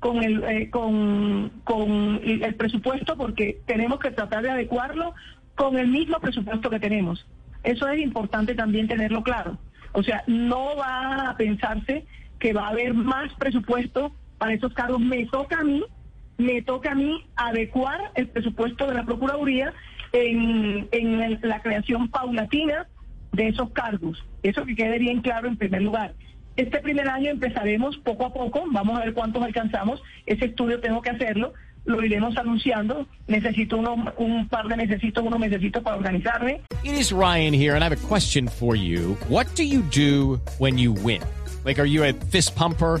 con el, eh, con, con el presupuesto porque tenemos que tratar de adecuarlo con el mismo presupuesto que tenemos. Eso es importante también tenerlo claro. O sea, no va a pensarse que va a haber más presupuesto para esos cargos. Me toca a mí, me toca a mí adecuar el presupuesto de la Procuraduría en, en la creación paulatina de esos cargos. Eso que quede bien claro en primer lugar. Este primer año empezaremos poco a poco, vamos a ver cuántos alcanzamos. Ese estudio tengo que hacerlo, lo iremos anunciando. Necesito uno, un par de necesitos, unos necesitos para organizarme. It is Ryan here, and I have a question for you. What do you do when you win? Like, are you a fist pumper?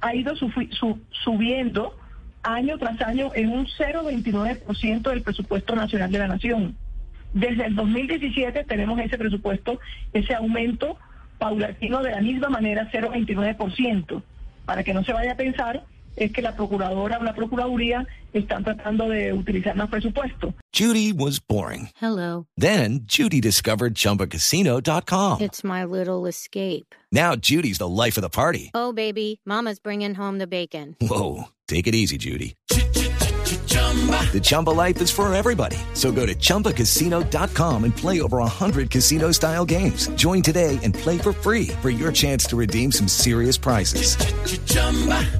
ha ido subiendo año tras año en un 0,29% del presupuesto nacional de la Nación. Desde el 2017 tenemos ese presupuesto, ese aumento paulatino de la misma manera, 0,29%. Para que no se vaya a pensar es que la Procuradora o la Procuraduría están tratando de utilizar más presupuesto. Judy was boring. Hello. Then Judy discovered ChumbaCasino.com. It's my little escape. Now Judy's the life of the party. Oh, baby, Mama's bringing home the bacon. Whoa, take it easy, Judy. The Chumba life is for everybody. So go to ChumbaCasino.com and play over 100 casino-style games. Join today and play for free for your chance to redeem some serious prizes.